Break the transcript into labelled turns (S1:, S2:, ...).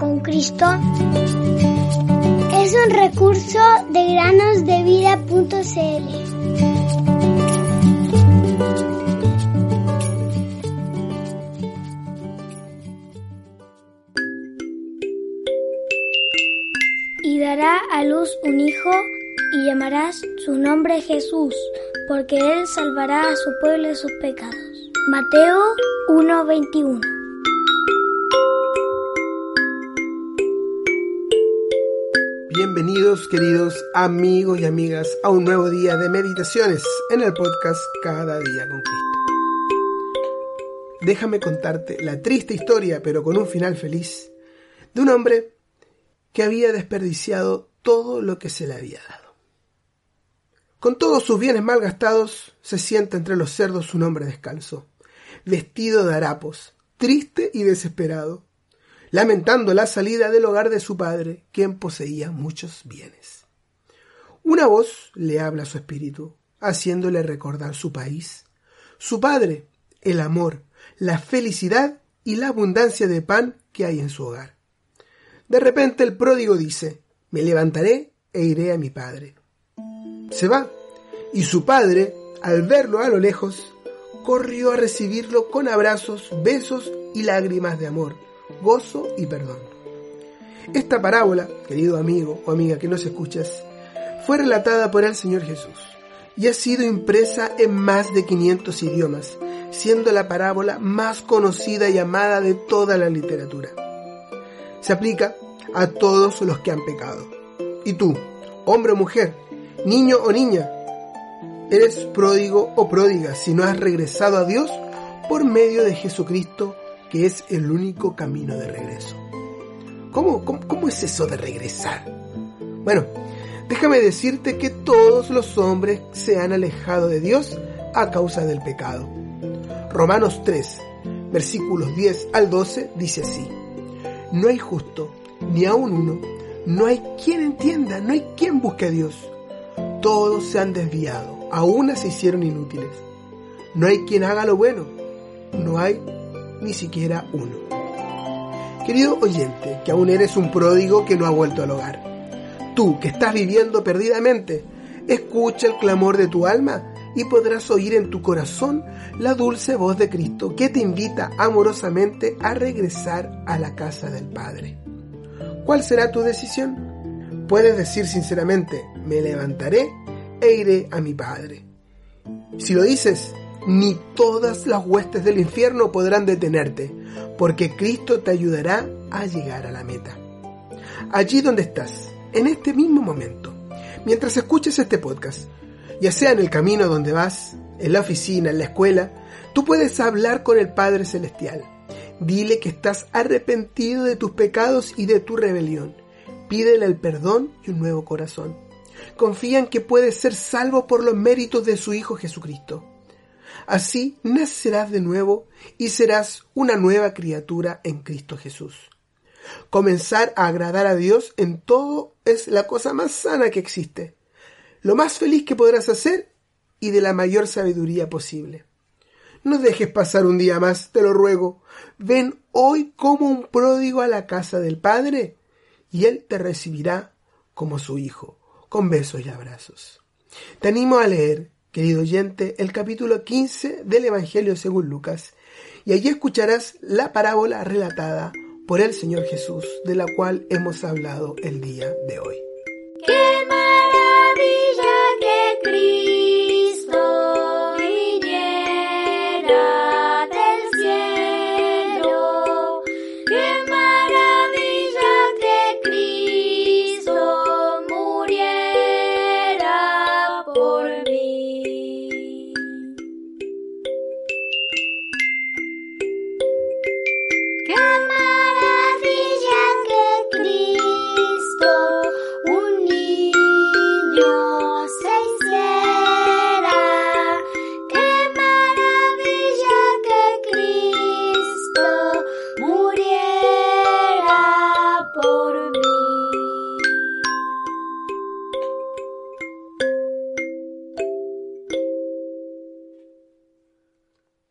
S1: con Cristo es un recurso de granosdevida.cl. Y dará a luz un hijo y llamarás su nombre Jesús, porque él salvará a su pueblo de sus pecados. Mateo 1:21
S2: Bienvenidos queridos amigos y amigas a un nuevo día de meditaciones en el podcast Cada día con Cristo. Déjame contarte la triste historia, pero con un final feliz, de un hombre que había desperdiciado todo lo que se le había dado. Con todos sus bienes mal gastados, se sienta entre los cerdos un hombre descalzo, vestido de harapos, triste y desesperado, lamentando la salida del hogar de su padre, quien poseía muchos bienes. Una voz le habla a su espíritu, haciéndole recordar su país, su padre, el amor, la felicidad y la abundancia de pan que hay en su hogar. De repente el pródigo dice, me levantaré e iré a mi padre. Se va, y su padre, al verlo a lo lejos, corrió a recibirlo con abrazos, besos y lágrimas de amor gozo y perdón. Esta parábola, querido amigo o amiga que nos escuchas, fue relatada por el Señor Jesús y ha sido impresa en más de 500 idiomas, siendo la parábola más conocida y amada de toda la literatura. Se aplica a todos los que han pecado. Y tú, hombre o mujer, niño o niña, eres pródigo o pródiga si no has regresado a Dios por medio de Jesucristo que es el único camino de regreso. ¿Cómo, cómo, es eso de regresar? Bueno, déjame decirte que todos los hombres se han alejado de Dios a causa del pecado. Romanos 3, versículos 10 al 12 dice así, No hay justo, ni aun uno, no hay quien entienda, no hay quien busque a Dios. Todos se han desviado, aún se hicieron inútiles. No hay quien haga lo bueno, no hay ni siquiera uno. Querido oyente, que aún eres un pródigo que no ha vuelto al hogar. Tú, que estás viviendo perdidamente, escucha el clamor de tu alma y podrás oír en tu corazón la dulce voz de Cristo que te invita amorosamente a regresar a la casa del Padre. ¿Cuál será tu decisión? Puedes decir sinceramente, me levantaré e iré a mi Padre. Si lo dices, ni todas las huestes del infierno podrán detenerte, porque Cristo te ayudará a llegar a la meta. Allí donde estás, en este mismo momento, mientras escuches este podcast, ya sea en el camino donde vas, en la oficina, en la escuela, tú puedes hablar con el Padre Celestial. Dile que estás arrepentido de tus pecados y de tu rebelión. Pídele el perdón y un nuevo corazón. Confía en que puedes ser salvo por los méritos de su Hijo Jesucristo. Así nacerás de nuevo y serás una nueva criatura en Cristo Jesús. Comenzar a agradar a Dios en todo es la cosa más sana que existe, lo más feliz que podrás hacer y de la mayor sabiduría posible. No dejes pasar un día más, te lo ruego. Ven hoy como un pródigo a la casa del Padre y Él te recibirá como su Hijo, con besos y abrazos. Te animo a leer querido oyente, el capítulo 15 del Evangelio según Lucas, y allí escucharás la parábola relatada por el Señor Jesús, de la cual hemos hablado el día de hoy.
S1: ¡Qué maravilla que